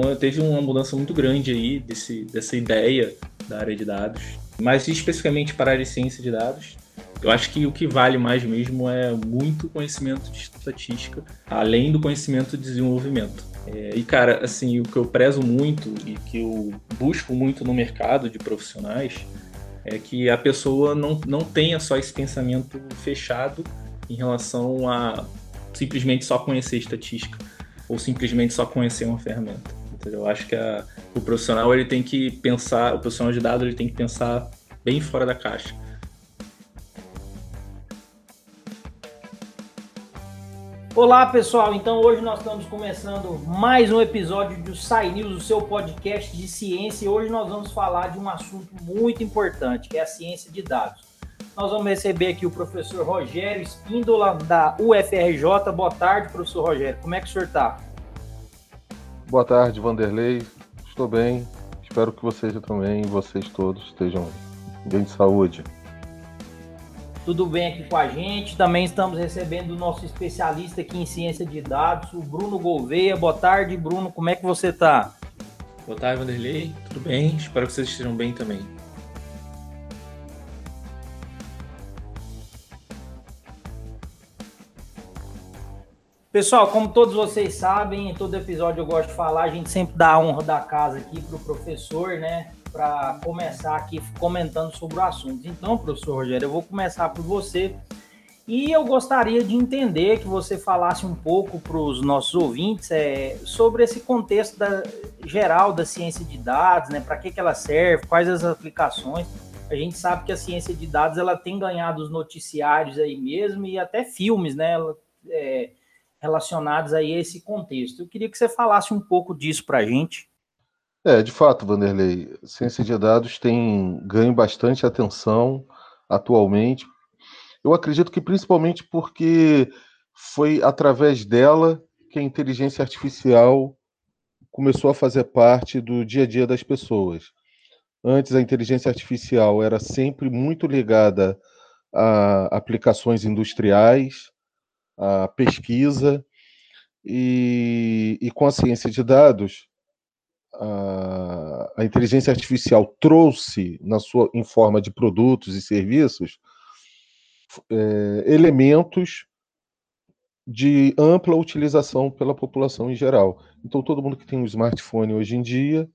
Então teve uma mudança muito grande aí desse, dessa ideia da área de dados, mas especificamente para a área de ciência de dados. Eu acho que o que vale mais mesmo é muito conhecimento de estatística, além do conhecimento de desenvolvimento. É, e, cara, assim, o que eu prezo muito e que eu busco muito no mercado de profissionais é que a pessoa não, não tenha só esse pensamento fechado em relação a simplesmente só conhecer estatística ou simplesmente só conhecer uma ferramenta. Entendeu? Eu acho que a, o profissional ele tem que pensar, o profissional de dados ele tem que pensar bem fora da caixa. Olá pessoal, então hoje nós estamos começando mais um episódio do Sai News, o seu podcast de ciência, e hoje nós vamos falar de um assunto muito importante, que é a ciência de dados. Nós vamos receber aqui o professor Rogério Espíndola, da UFRJ. Boa tarde, professor Rogério. Como é que o senhor está? Boa tarde, Vanderlei. Estou bem. Espero que vocês também, vocês todos, estejam bem de saúde. Tudo bem aqui com a gente. Também estamos recebendo o nosso especialista aqui em ciência de dados, o Bruno Gouveia. Boa tarde, Bruno. Como é que você está? Boa tarde, Vanderlei. Tudo bem? Espero que vocês estejam bem também. Pessoal, como todos vocês sabem, em todo episódio eu gosto de falar, a gente sempre dá a honra da casa aqui para o professor, né? Para começar aqui comentando sobre o assunto. Então, professor Rogério, eu vou começar por você. E eu gostaria de entender que você falasse um pouco para os nossos ouvintes é, sobre esse contexto da, geral da ciência de dados, né? Para que, que ela serve, quais as aplicações. A gente sabe que a ciência de dados ela tem ganhado os noticiários aí mesmo e até filmes, né? Ela, é, relacionados aí a esse contexto. Eu queria que você falasse um pouco disso para a gente. É, de fato, Vanderlei, ciência de dados tem ganho bastante atenção atualmente. Eu acredito que principalmente porque foi através dela que a inteligência artificial começou a fazer parte do dia a dia das pessoas. Antes, a inteligência artificial era sempre muito ligada a aplicações industriais, a pesquisa e, e com a ciência de dados, a, a, inteligência artificial trouxe na sua em forma de produtos e serviços é, elementos de ampla utilização pela população em geral. Então, todo mundo que tem um smartphone hoje em dia,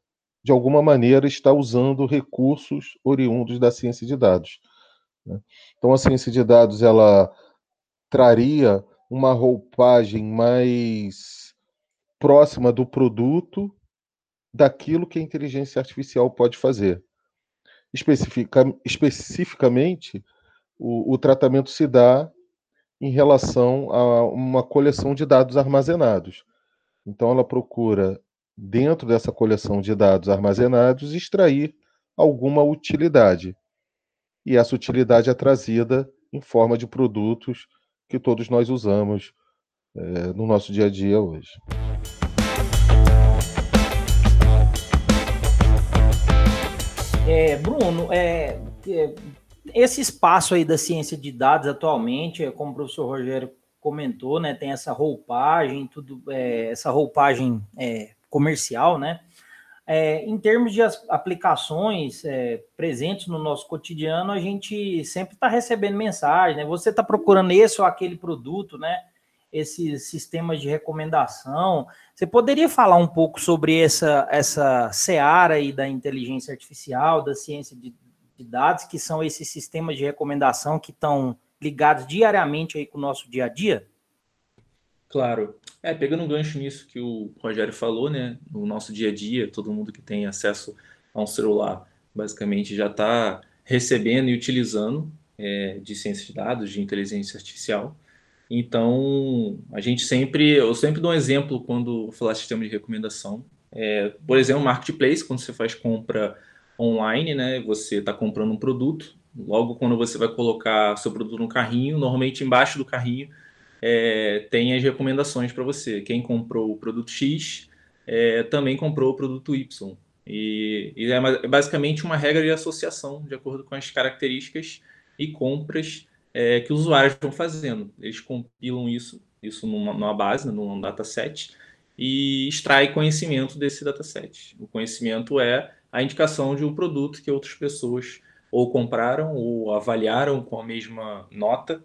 de alguma maneira, está usando recursos oriundos da ciência de dados. Né? Então, a ciência de dados ela traria uma roupagem mais próxima do produto daquilo que a inteligência artificial pode fazer. Especifica, especificamente, o, o tratamento se dá em relação a uma coleção de dados armazenados. Então, ela procura, dentro dessa coleção de dados armazenados, extrair alguma utilidade. E essa utilidade é trazida em forma de produtos que todos nós usamos é, no nosso dia a dia hoje. É, Bruno, é, é, esse espaço aí da ciência de dados atualmente, é, como o professor Rogério comentou, né, tem essa roupagem, tudo, é, essa roupagem é, comercial, né? É, em termos de aplicações é, presentes no nosso cotidiano, a gente sempre está recebendo mensagem, né? Você está procurando esse ou aquele produto, né? Esses sistemas de recomendação. Você poderia falar um pouco sobre essa, essa seara aí da inteligência artificial, da ciência de, de dados, que são esses sistemas de recomendação que estão ligados diariamente aí com o nosso dia a dia? Claro. É, pegando um gancho nisso que o Rogério falou, né? No nosso dia a dia, todo mundo que tem acesso a um celular basicamente já está recebendo e utilizando é, de ciência de dados, de inteligência artificial. Então, a gente sempre, eu sempre dou um exemplo quando falar sistema de recomendação. É, por exemplo, marketplace, quando você faz compra online, né? Você está comprando um produto, logo quando você vai colocar seu produto no carrinho, normalmente embaixo do carrinho é, tem as recomendações para você. Quem comprou o produto X é, também comprou o produto Y. E, e, é basicamente uma regra de associação, de acordo com as características e compras é, que os usuários estão fazendo. Eles compilam isso, isso numa, numa base, num dataset, e extrai conhecimento desse dataset. O conhecimento é a indicação de um produto que outras pessoas ou compraram ou avaliaram com a mesma nota.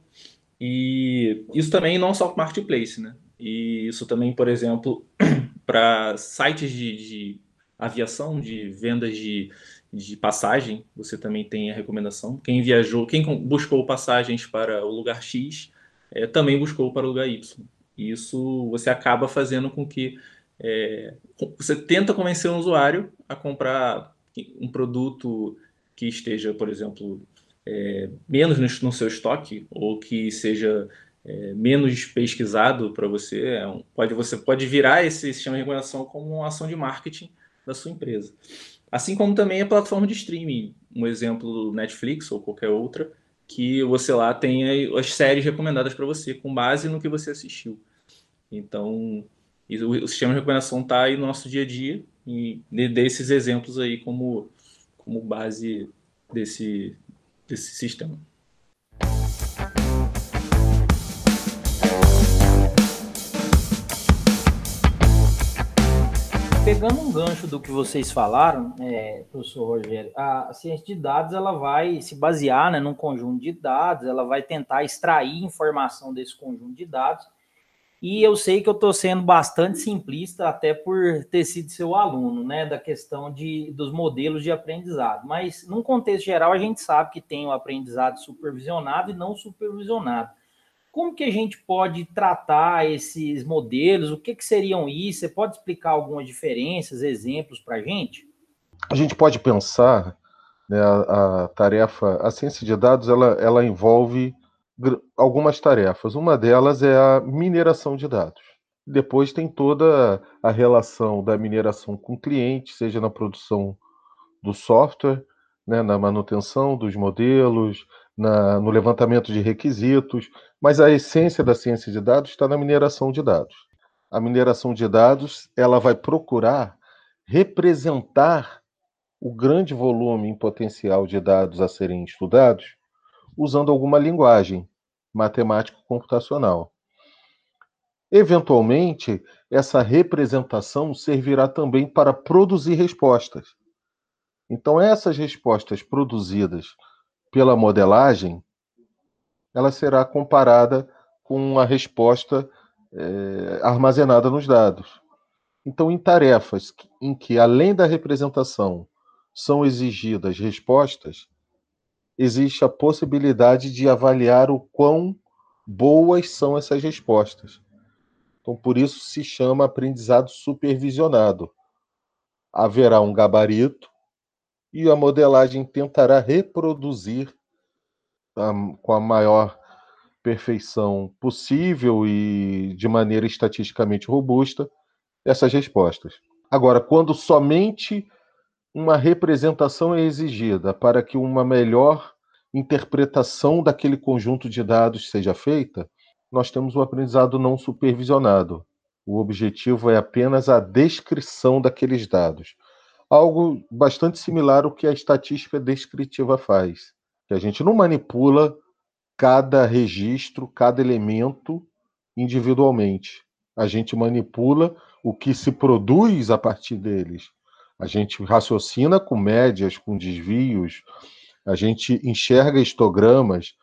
E isso também não só para marketplace, né? E isso também, por exemplo, para sites de, de, aviação, de vendas de, de passagem, você também tem a recomendação. Quem viajou, quem buscou passagens para o lugar X, é, também buscou para o lugar Y. E isso você acaba fazendo com que é, você tenta convencer um usuário a comprar um produto que esteja, por exemplo, é, menos no, no, seu estoque ou que seja é, menos pesquisado para você. É um, pode, você pode virar esse sistema de recomendação como uma ação de marketing da sua empresa. Assim como também a plataforma de streaming, um exemplo Netflix ou qualquer outra, que você lá tenha as séries recomendadas para você com base no que você assistiu. Então, o, sistema de recomendação está aí no nosso dia a dia e dê esses exemplos aí como, como base desse, desse sistema. Pegando um gancho do que vocês falaram, é, professor Rogério, a ciência de dados ela vai se basear né, num conjunto de dados, ela vai tentar extrair informação desse conjunto de dados e eu sei que eu estou sendo bastante simplista, até por ter sido seu aluno, né, da questão de, dos modelos de aprendizado. Mas, num contexto geral, a gente sabe que tem o aprendizado supervisionado e não supervisionado. Como que a gente pode tratar esses modelos? O que, que seriam isso? Você pode explicar algumas diferenças, exemplos para a gente? A gente pode pensar né, a, a, tarefa, a ciência de dados, ela, ela envolve algumas tarefas. Uma delas é a mineração de dados. Depois tem toda a relação da mineração com o cliente, seja na produção do software, né, na manutenção dos modelos, na, no levantamento de requisitos, mas a essência da ciência de dados está na mineração de dados. A mineração de dados ela vai procurar representar o grande volume em potencial de dados a serem estudados usando alguma linguagem matemático-computacional. Eventualmente, essa representação servirá também para produzir respostas. Então, essas respostas produzidas pela modelagem, ela será comparada com a resposta é, armazenada nos dados. Então, em tarefas em que, além da representação, são exigidas respostas, existe a possibilidade de avaliar o quão boas são essas respostas. Então, por isso se chama aprendizado supervisionado. Haverá um gabarito e a modelagem tentará reproduzir com a maior perfeição possível e de maneira estatisticamente robusta essas respostas. Agora, quando somente uma representação é exigida para que uma melhor interpretação daquele conjunto de dados seja feita, nós temos o aprendizado não supervisionado. O objetivo é apenas a descrição daqueles dados. Algo bastante similar ao que a estatística descritiva faz. Que a gente não manipula cada registro, cada elemento individualmente. A gente manipula o que se produz a partir deles. A gente raciocina com médias, com desvios, a gente enxerga histogramas,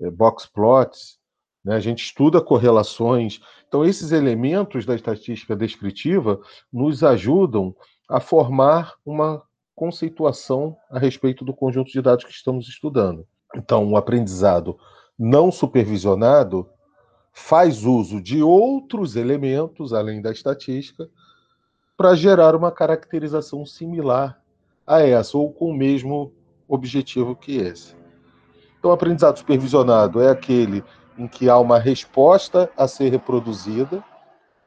eh, box plots, né? a gente estuda correlações. Então, esses elementos da estatística descritiva nos ajudam a formar uma conceituação a respeito do conjunto de dados que estamos estudando. Então, o aprendizado não supervisionado faz uso de outros elementos além da estatística para gerar uma caracterização similar a essa, ou com o mesmo objetivo que esse. Então, o aprendizado supervisionado é aquele em que há uma resposta a ser reproduzida,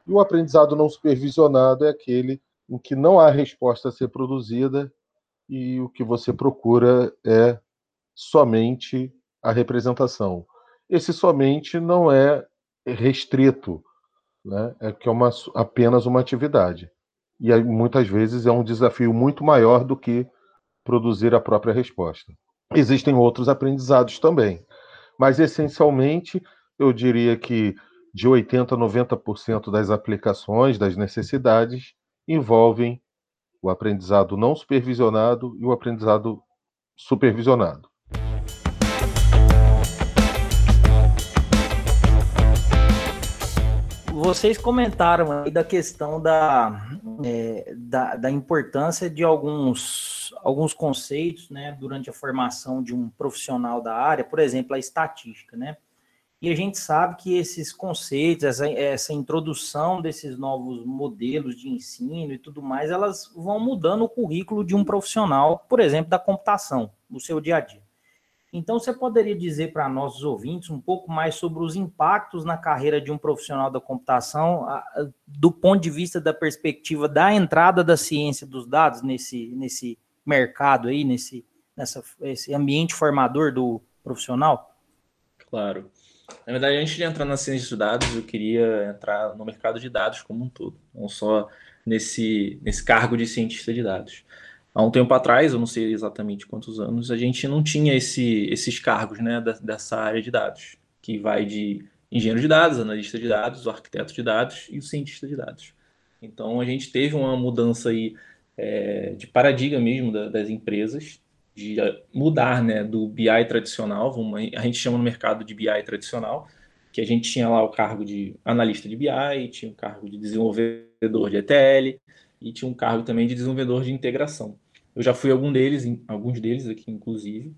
e o aprendizado não supervisionado é aquele em que não há resposta a ser produzida e o que você procura é somente a representação. Esse somente não é restrito, né? é que é uma, apenas uma atividade e muitas vezes é um desafio muito maior do que produzir a própria resposta. Existem outros aprendizados também, mas essencialmente eu diria que de 80% a 90% das aplicações, das necessidades, envolvem o aprendizado não supervisionado e o aprendizado supervisionado. Vocês comentaram aí da questão da, é, da, da, importância de alguns, alguns conceitos né, durante a formação de um profissional da área, por exemplo, a estatística, né? E a gente sabe que esses conceitos, essa, essa introdução desses novos modelos de ensino e tudo mais, elas vão mudando o currículo de um profissional, por exemplo, da computação, no seu dia a dia. Então, você poderia dizer para nossos ouvintes um pouco mais sobre os impactos na carreira de um profissional da computação, do ponto de vista da perspectiva da entrada da ciência dos dados nesse, nesse mercado aí, nesse nessa, esse ambiente formador do profissional? Claro. Na verdade, antes de entrar na ciência de dados, eu queria entrar no mercado de dados como um todo, não só nesse, nesse cargo de cientista de dados. Há um tempo atrás, eu não sei exatamente quantos anos, a gente não tinha esse, esses cargos né, dessa área de dados, que vai de engenheiro de dados, analista de dados, o arquiteto de dados e o cientista de dados. Então, a gente teve uma mudança aí é, de paradigma mesmo da, das empresas, de mudar né, do BI tradicional, a gente chama no mercado de BI tradicional, que a gente tinha lá o cargo de analista de BI, tinha o cargo de desenvolvedor de ETL e tinha um cargo também de desenvolvedor de integração. Eu já fui algum deles, alguns deles aqui inclusive,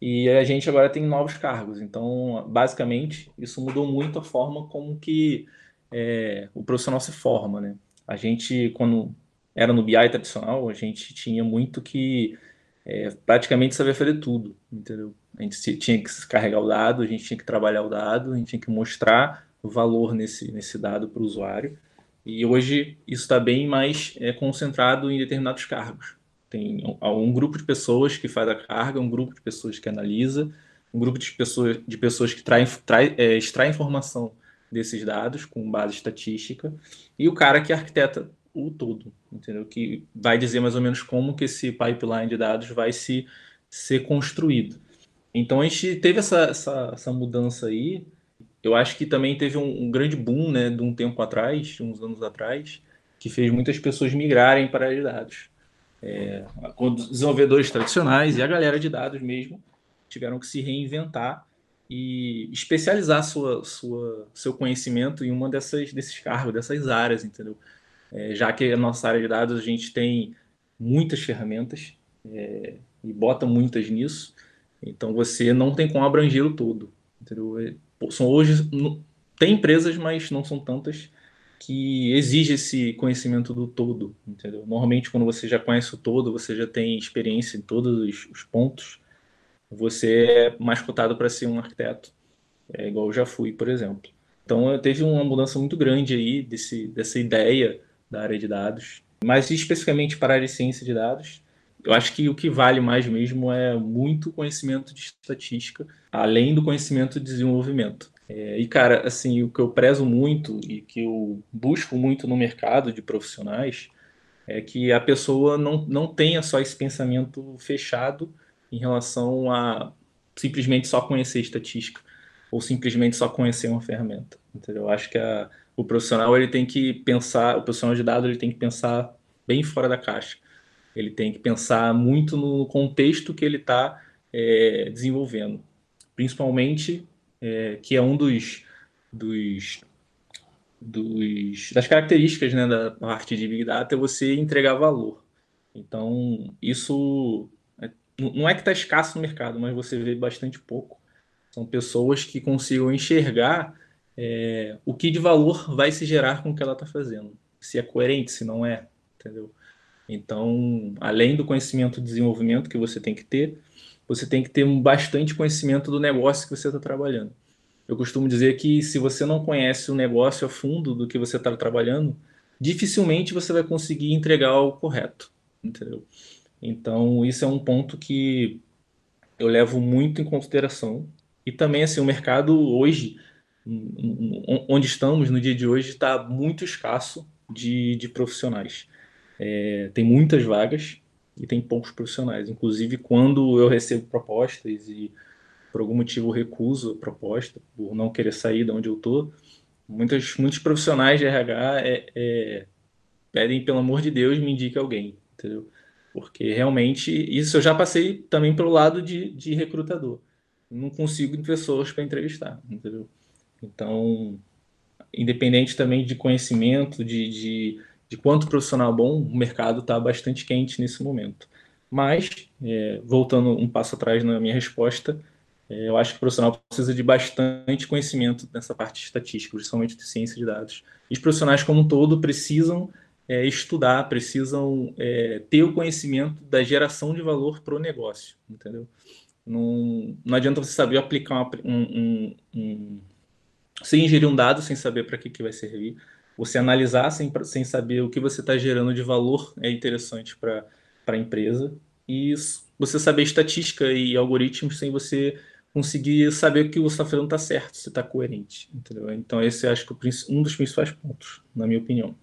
e a gente agora tem novos cargos. Então, basicamente, isso mudou muito a forma como que é, o profissional se forma, né? A gente, quando era no BI tradicional, a gente tinha muito que é, praticamente sabia fazer tudo, entendeu? A gente tinha que carregar o dado, a gente tinha que trabalhar o dado, a gente tinha que mostrar o valor nesse, nesse dado para o usuário. E hoje isso está bem mais é, concentrado em determinados cargos. Tem um, grupo de pessoas que faz a carga, um grupo de pessoas que analisa, um grupo de pessoas, de pessoas que trai, trai, é, extrai informação desses dados com base estatística, e o cara que arquiteta o todo, entendeu? Que vai dizer mais ou menos como que esse pipeline de dados vai se ser construído. Então a gente teve essa, essa, essa mudança aí. Eu acho que também teve um, um, grande boom, né, de um tempo atrás, uns anos atrás, que fez muitas pessoas migrarem para dados. É, desenvolvedores tradicionais e a galera de dados mesmo tiveram que se reinventar e especializar sua, sua, seu conhecimento em uma dessas desses cargos, dessas áreas, entendeu? é, já que a nossa área de dados a gente tem muitas ferramentas é, e bota muitas nisso, então você não tem como abranger o todo. Entendeu? É, são hoje tem empresas, mas não são tantas que exige esse conhecimento do todo, entendeu? Normalmente quando você já conhece o todo, você já tem experiência em todos os, os pontos, você é mais cotado para ser um arquiteto, é igual eu já fui, por exemplo. Então teve uma mudança muito grande aí desse, dessa ideia da área de dados, mas especificamente para a área de ciência de dados, eu acho que o que vale mais mesmo é muito conhecimento de estatística, além do conhecimento de desenvolvimento. É, e, cara, assim, o que eu prezo muito e que eu busco muito no mercado de profissionais é que a pessoa não, não tenha só esse pensamento fechado em relação a simplesmente só conhecer estatística ou simplesmente só conhecer uma ferramenta. Entendeu? Eu acho que a, o profissional ele tem que pensar, o profissional de dados ele tem que pensar bem fora da caixa. Ele tem que pensar muito no contexto que ele está é, desenvolvendo, principalmente é, que é um dos, dos, dos, das características né, da parte de big data é você entregar valor. Então isso é, não é que está escasso no mercado, mas você vê bastante pouco. São pessoas que consigam enxergar é, o que de valor vai se gerar com o que ela está fazendo. Se é coerente, se não é, entendeu? Então, além do conhecimento de desenvolvimento que você tem que ter, você tem que ter bastante conhecimento do negócio que você está trabalhando. Eu costumo dizer que se você não conhece o negócio a fundo do que você está trabalhando, dificilmente você vai conseguir entregar o correto, entendeu? Então, isso é um ponto que eu levo muito em consideração. E também, assim, o mercado hoje, onde estamos no dia de hoje está muito escasso de, de profissionais. É, tem muitas vagas e tem poucos profissionais. Inclusive, quando eu recebo propostas e por algum motivo recuso a proposta, por não querer sair de onde eu estou, Muitos, muitos profissionais de RH é, é, pedem, pelo amor de Deus, me indique alguém, entendeu? Porque realmente, isso eu já passei também pelo lado de, de recrutador. Não consigo pessoas para entrevistar, entendeu? Então, independente também de conhecimento, de, de, de quanto profissional bom, o mercado está bastante quente nesse momento. Mas, é, voltando um passo atrás na minha resposta, é, eu acho que o profissional precisa de bastante conhecimento nessa parte estatística, principalmente de ciência de dados. E os profissionais como um todo precisam é, estudar, precisam é, ter o conhecimento da geração de valor para o negócio, entendeu? Não, não adianta você saber aplicar uma, um, um, um, ingerir um dado sem saber para que, que vai servir. Você analisar sem, sem saber o que você está gerando de valor é interessante para a empresa. E você saber estatística e algoritmos sem você conseguir saber o que você está fazendo está certo, se está coerente. Entendeu? Então, esse acho que é um dos principais pontos, na minha opinião.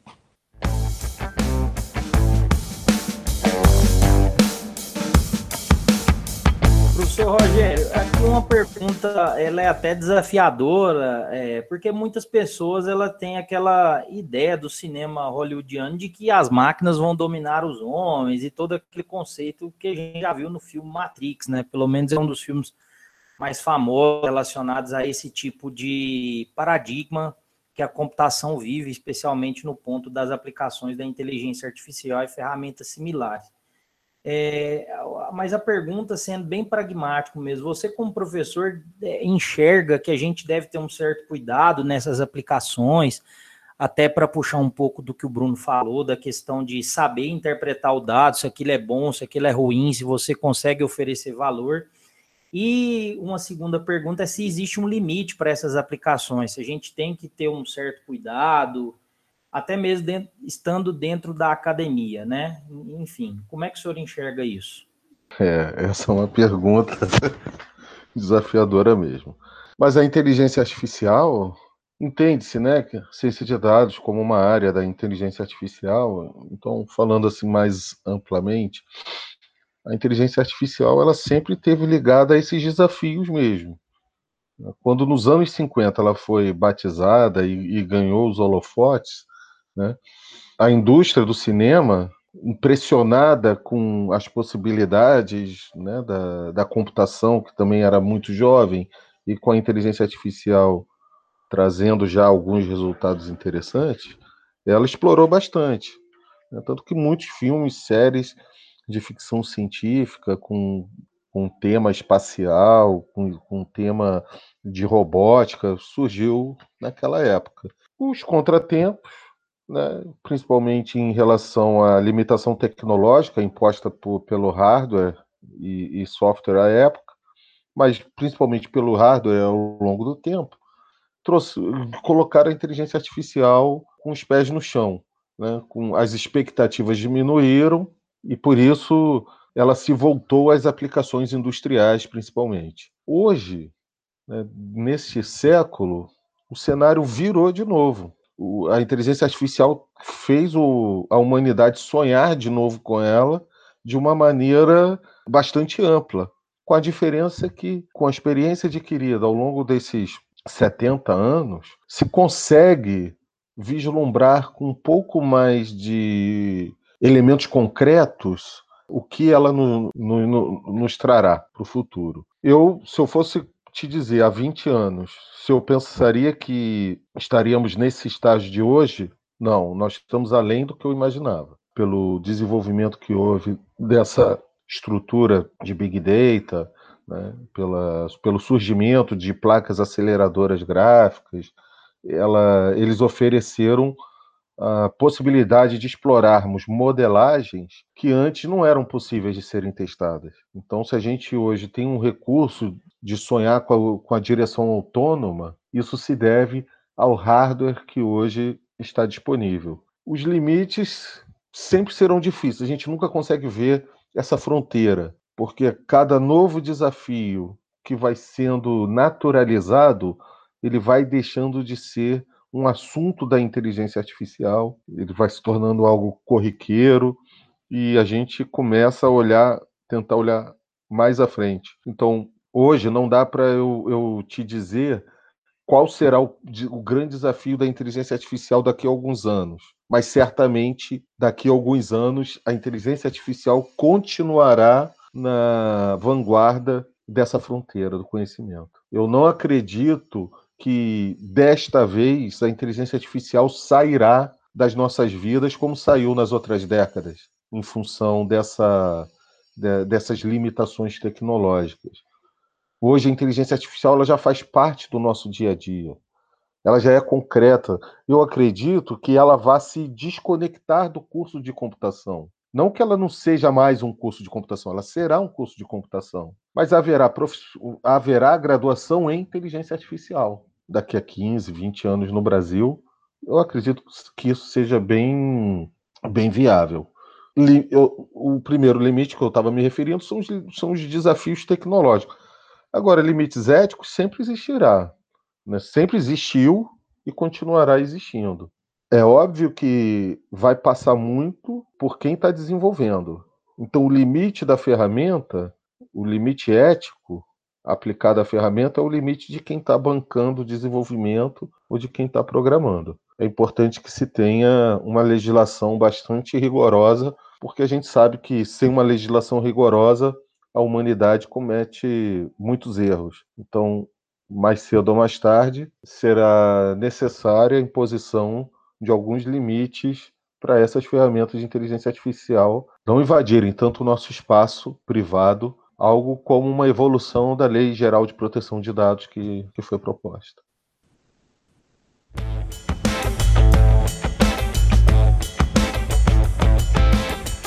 Professor Rogério, aqui uma pergunta, ela é até desafiadora, é, porque muitas pessoas ela têm aquela ideia do cinema hollywoodiano de que as máquinas vão dominar os homens e todo aquele conceito que a gente já viu no filme Matrix, né? Pelo menos é um dos filmes mais famosos relacionados a esse tipo de paradigma que a computação vive, especialmente no ponto das aplicações da inteligência artificial e ferramentas similares. É, mas a pergunta, sendo bem pragmático mesmo, você como professor é, enxerga que a gente deve ter um certo cuidado nessas aplicações, até para puxar um pouco do que o Bruno falou, da questão de saber interpretar o dado, se aquilo é bom, se aquilo é ruim, se você consegue oferecer valor. E uma segunda pergunta é se existe um limite para essas aplicações, se a gente tem que ter um certo cuidado, até mesmo dentro, estando dentro da academia, né? Enfim, como é que o senhor enxerga isso? É, essa é uma pergunta desafiadora mesmo. Mas a inteligência artificial entende-se, né, ciência de dados como uma área da inteligência artificial. Então, falando assim mais amplamente, a inteligência artificial ela sempre teve ligada a esses desafios mesmo. Quando nos anos 50 ela foi batizada e, e ganhou os holofotes, né? A indústria do cinema, impressionada com as possibilidades né, da, da computação, que também era muito jovem, e com a inteligência artificial trazendo já alguns resultados interessantes, ela explorou bastante. Né? Tanto que muitos filmes, séries de ficção científica com, com tema espacial, com, com tema de robótica, surgiu naquela época. Os contratempos né, principalmente em relação à limitação tecnológica imposta por, pelo hardware e, e, software à época, mas principalmente pelo hardware ao longo do tempo, trouxe, colocar a inteligência artificial com os pés no chão, né, com as expectativas diminuíram e por isso ela se voltou às aplicações industriais principalmente. Hoje, né, nesse século, o cenário virou de novo o, a inteligência artificial fez o, a humanidade sonhar de novo com ela de uma maneira bastante ampla, com a diferença que, com a experiência adquirida ao longo desses 70 anos, se consegue vislumbrar com um pouco mais de elementos concretos o que ela no, no, no, nos trará para o futuro. Eu, se eu fosse te dizer há 20 anos se eu pensaria que estaríamos nesse estágio de hoje. Não, nós estamos além do que eu imaginava. Pelo desenvolvimento que houve dessa estrutura de Big Data, né, pela, pelo surgimento de placas aceleradoras gráficas, ela, eles ofereceram a possibilidade de explorarmos modelagens que antes não eram possíveis de serem testadas. Então, se a gente hoje tem um recurso de sonhar com a, com a direção autônoma, isso se deve ao hardware que hoje está disponível. Os limites sempre serão difíceis, a gente nunca consegue ver essa fronteira, porque cada novo desafio que vai sendo naturalizado, ele vai deixando de ser um assunto da inteligência artificial, ele vai se tornando algo corriqueiro e a gente começa a olhar, tentar olhar mais à frente. Então, hoje não dá para eu, eu te dizer qual será o, o, grande desafio da inteligência artificial daqui a alguns anos. Mas certamente, daqui a alguns anos, a inteligência artificial continuará na vanguarda dessa fronteira do conhecimento. Eu não acredito que desta vez a inteligência artificial sairá das nossas vidas como saiu nas outras décadas, em função dessa, de, dessas limitações tecnológicas. Hoje a inteligência artificial ela já faz parte do nosso dia a dia. Ela já é concreta. Eu acredito que ela vá se desconectar do curso de computação. Não que ela não seja mais um curso de computação, ela será um curso de computação. Mas haverá, prof... haverá graduação em inteligência artificial. Daqui a 15, 20 anos no Brasil, eu acredito que isso seja bem, bem viável. Eu, o primeiro limite que eu estava me referindo são os, são os desafios tecnológicos. Agora, limites éticos sempre existirá. Né? Sempre existiu e continuará existindo. É óbvio que vai passar muito por quem está desenvolvendo. Então, o limite da ferramenta, o limite ético aplicado à ferramenta, é o limite de quem está bancando o desenvolvimento ou de quem está programando. É importante que se tenha uma legislação bastante rigorosa, porque a gente sabe que sem uma legislação rigorosa, a humanidade comete muitos erros. Então, mais cedo ou mais tarde, será necessária a imposição de alguns limites para essas ferramentas de inteligência artificial não invadirem tanto o nosso espaço privado, algo como uma evolução da Lei Geral de Proteção de Dados que, que foi proposta.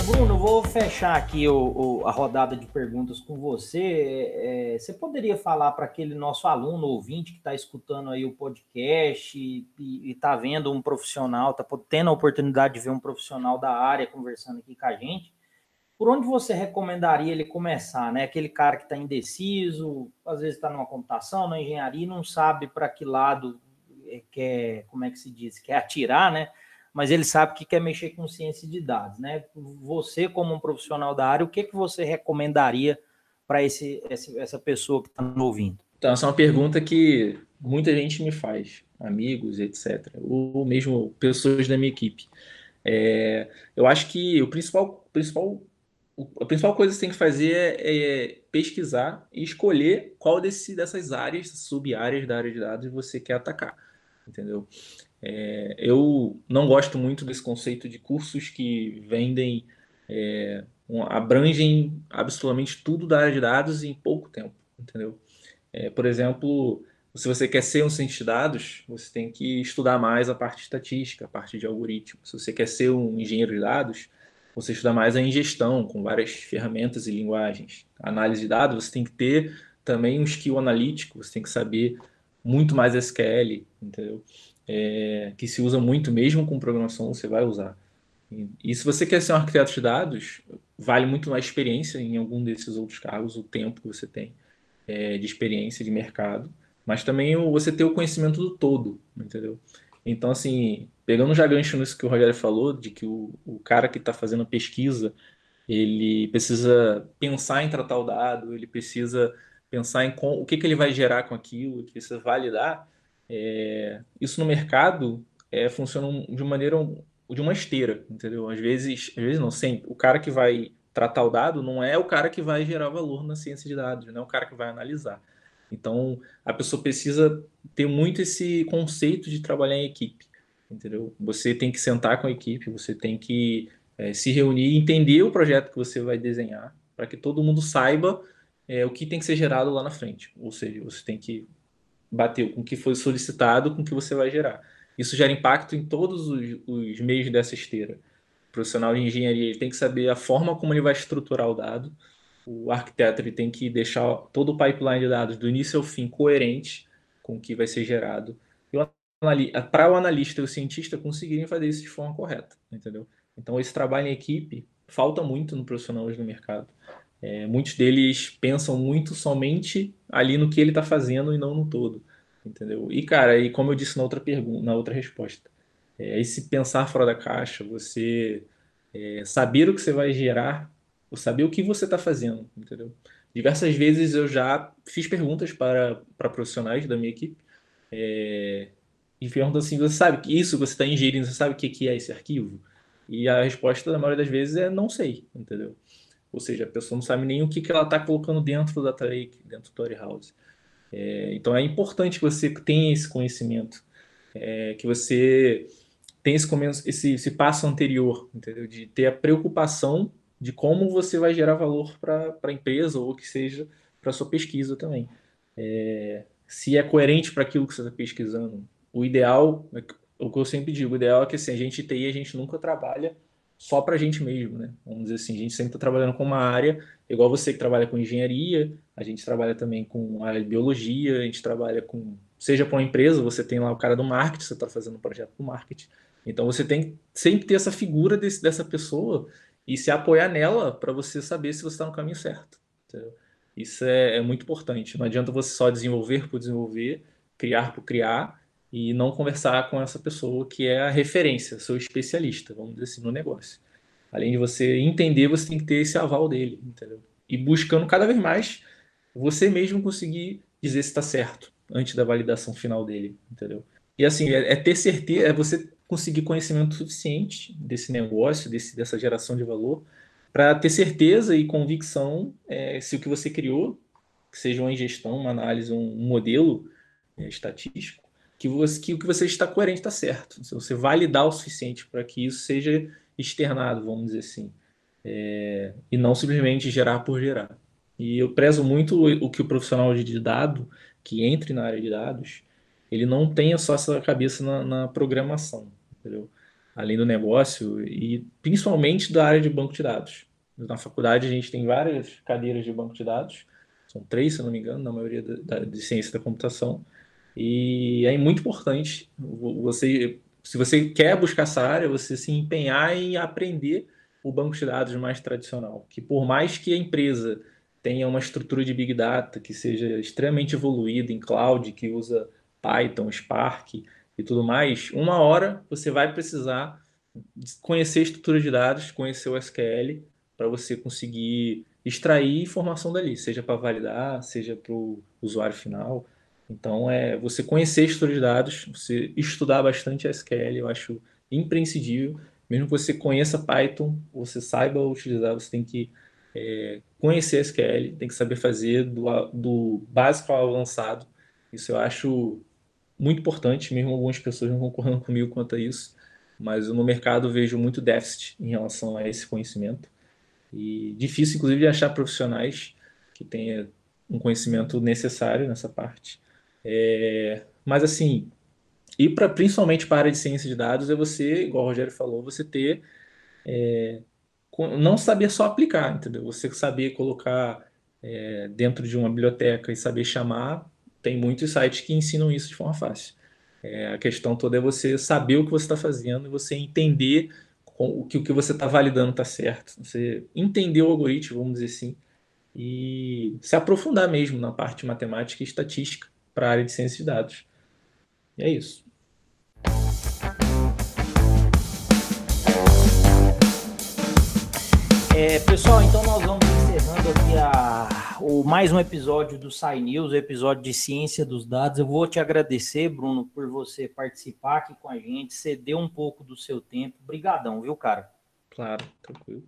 Bruno, vou fechar aqui o, o, a rodada de perguntas com você. É, você poderia falar para aquele nosso aluno ouvinte que está escutando aí o podcast e está vendo um profissional, está tendo a oportunidade de ver um profissional da área conversando aqui com a gente, por onde você recomendaria ele começar, né? Aquele cara que está indeciso, às vezes está numa computação, na engenharia, não sabe para que lado é, quer, como é que se diz, quer atirar, né? mas ele sabe que quer mexer com ciência de dados, né? Você, como um profissional da área, o que, que você recomendaria para esse, essa pessoa que está ouvindo? Então, essa é uma pergunta que muita gente me faz, amigos, etc. Ou mesmo pessoas da minha equipe. É, eu acho que o principal, principal, a principal coisa que você tem que fazer é, é pesquisar e escolher qual desse, dessas áreas, sub-áreas da área de dados você quer atacar, entendeu? É, eu não gosto muito desse conceito de cursos que vendem, é, um, abrangem absolutamente tudo da área de dados em pouco tempo, entendeu? É, por exemplo, se você quer ser um cientista de dados, você tem que estudar mais a parte de estatística, a parte de algoritmo. Se você quer ser um engenheiro de dados, você estuda mais a ingestão, com várias ferramentas e linguagens. Análise de dados, você tem que ter também um skill analítico, você tem que saber muito mais SQL, entendeu? é, que se usa muito mesmo com programação, você vai usar. E, e, se você quer ser um arquiteto de dados, vale muito mais experiência em algum desses outros cargos, o tempo que você tem é, de experiência de mercado, mas também você ter o conhecimento do todo, entendeu? Então, assim, pegando já gancho nisso que o Rogério falou, de que o, o cara que está fazendo a pesquisa, ele precisa pensar em tratar o dado, ele precisa pensar em com, o que, que ele vai gerar com aquilo, ele precisa validar, é, isso no mercado é, funciona de maneira de uma esteira, entendeu? Às vezes, às vezes não, sempre. O cara que vai tratar o dado não é o cara que vai gerar valor na ciência de dados, não é o cara que vai analisar. Então, a pessoa precisa ter muito esse conceito de trabalhar em equipe, entendeu? Você tem que sentar com a equipe, você tem que é, se reunir e entender o projeto que você vai desenhar, para que todo mundo saiba é, o que tem que ser gerado lá na frente. Ou seja, você tem que bateu com o que foi solicitado, com o que você vai gerar. Isso gera impacto em todos os, os meios dessa esteira. O profissional de engenharia ele tem que saber a forma como ele vai estruturar o dado. O arquiteto ele tem que deixar todo o pipeline de dados do início ao fim coerente com o que vai ser gerado. Para o analista e o cientista conseguirem fazer isso de forma correta, entendeu? Então esse trabalho em equipe falta muito no profissional hoje no mercado. É, muitos deles pensam muito somente ali no que ele está fazendo e não no todo, entendeu? E cara, e como eu disse na outra pergunta, na outra resposta, é, esse pensar fora da caixa, você é, saber o que você vai gerar, saber o que você está fazendo, entendeu? Diversas vezes eu já fiz perguntas para, para profissionais da minha equipe é, e perguntam assim: você sabe que isso que você está ingerindo, você sabe o que é esse arquivo? E a resposta, na maioria das vezes, é não sei, entendeu? Ou seja, a pessoa não sabe nem o que, que ela está colocando dentro Data Lake, dentro do House. É, então é importante que você tenha esse conhecimento, é, que você tenha esse, esse, esse passo anterior, entendeu? De ter a preocupação de como você vai gerar valor para a empresa ou que seja para sua pesquisa também. É, se é coerente para aquilo que você está pesquisando. O ideal, é o que eu sempre digo, o ideal é que assim, a gente TI, a gente nunca trabalha só para a gente mesmo, né? Vamos dizer assim, a gente sempre está trabalhando com uma área, igual você que trabalha com engenharia, a gente trabalha também com a biologia, a gente trabalha com, seja para uma empresa, você tem lá o cara do marketing, você está fazendo um projeto do marketing, então você tem sempre ter essa figura desse, dessa pessoa e se apoiar nela para você saber se você está no caminho certo. Entendeu? Isso é, é, muito importante. Não adianta você só desenvolver por desenvolver, criar por criar e não conversar com essa pessoa que é a referência, seu especialista, vamos dizer assim, no negócio. Além de você entender, você tem que ter esse aval dele, entendeu? E buscando cada vez mais você mesmo conseguir dizer se está certo antes da validação final dele, entendeu? E assim, é, é ter certeza, é você conseguir conhecimento suficiente desse negócio, desse, dessa geração de valor, para ter certeza e convicção é, se o que você criou, que seja uma ingestão, uma análise, um, modelo é, estatístico, que, você, que o que você está coerente está certo. Se você validar o suficiente para que isso seja externado, vamos dizer assim, é, e não simplesmente gerar por gerar. E eu prezo muito o que o profissional de dado que entre na área de dados, ele não tenha só essa cabeça na, na programação entendeu? Além do negócio e principalmente da área de banco de dados. Na faculdade a gente tem várias cadeiras de banco de dados, são três, se não me engano, na maioria da, de ciência da computação. E é muito importante você, se você quer buscar essa área, você se empenhar em aprender o banco de dados mais tradicional, que por mais que a empresa tenha uma estrutura de big data que seja extremamente evoluída em cloud, que usa Python, Spark, e tudo mais, uma hora você vai precisar conhecer a estrutura de dados, conhecer o SQL, para você conseguir extrair informação dali, seja para validar, seja para o usuário final. Então, é você conhecer estrutura de dados, você estudar bastante SQL, eu acho imprescindível. Mesmo que você conheça Python, você saiba utilizar, você tem que é, conhecer SQL, tem que saber fazer do, do básico ao avançado. Isso eu acho muito importante, mesmo algumas pessoas não concordam comigo quanto a isso, mas no mercado vejo muito déficit em relação a esse conhecimento e difícil, inclusive, de achar profissionais que tenham um conhecimento necessário nessa parte. É, mas assim, e para principalmente para a área de ciência de dados é você, igual o Rogério falou, você ter é, não saber só aplicar, entendeu? Você saber colocar é, dentro de uma biblioteca e saber chamar tem muitos sites que ensinam isso de forma fácil. É, a questão toda é você saber o que você está fazendo e você entender o que o que você está validando está certo. Você entender o algoritmo, vamos dizer assim, e se aprofundar mesmo na parte matemática e estatística para a área de ciência de dados. E é isso. É, pessoal, então nós vamos encerrando aqui a o, mais um episódio do Sai News, o episódio de ciência dos dados. Eu vou te agradecer, Bruno, por você participar aqui com a gente, ceder um pouco do seu tempo. Obrigadão, viu, cara? Claro, tranquilo.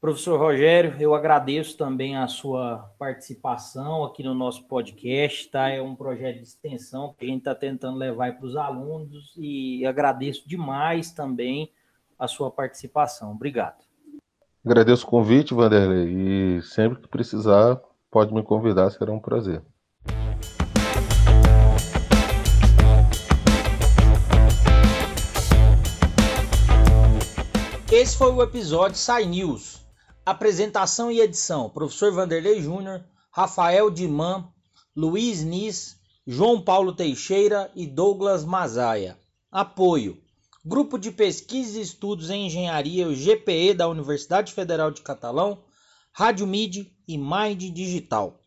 Professor Rogério, eu agradeço também a sua participação aqui no nosso podcast, tá? É um projeto de extensão que a gente está tentando levar para os alunos e agradeço demais também a sua participação. Obrigado. Agradeço o convite, Vanderlei, e sempre que precisar, Pode me convidar, será um prazer. Esse foi o episódio Sai News. Apresentação e edição: Professor Vanderlei Júnior, Rafael Diman, Luiz Nis, João Paulo Teixeira e Douglas Mazaia. Apoio: Grupo de Pesquisa e Estudos em Engenharia, o GPE da Universidade Federal de Catalão, Rádio Mid e Mind Digital.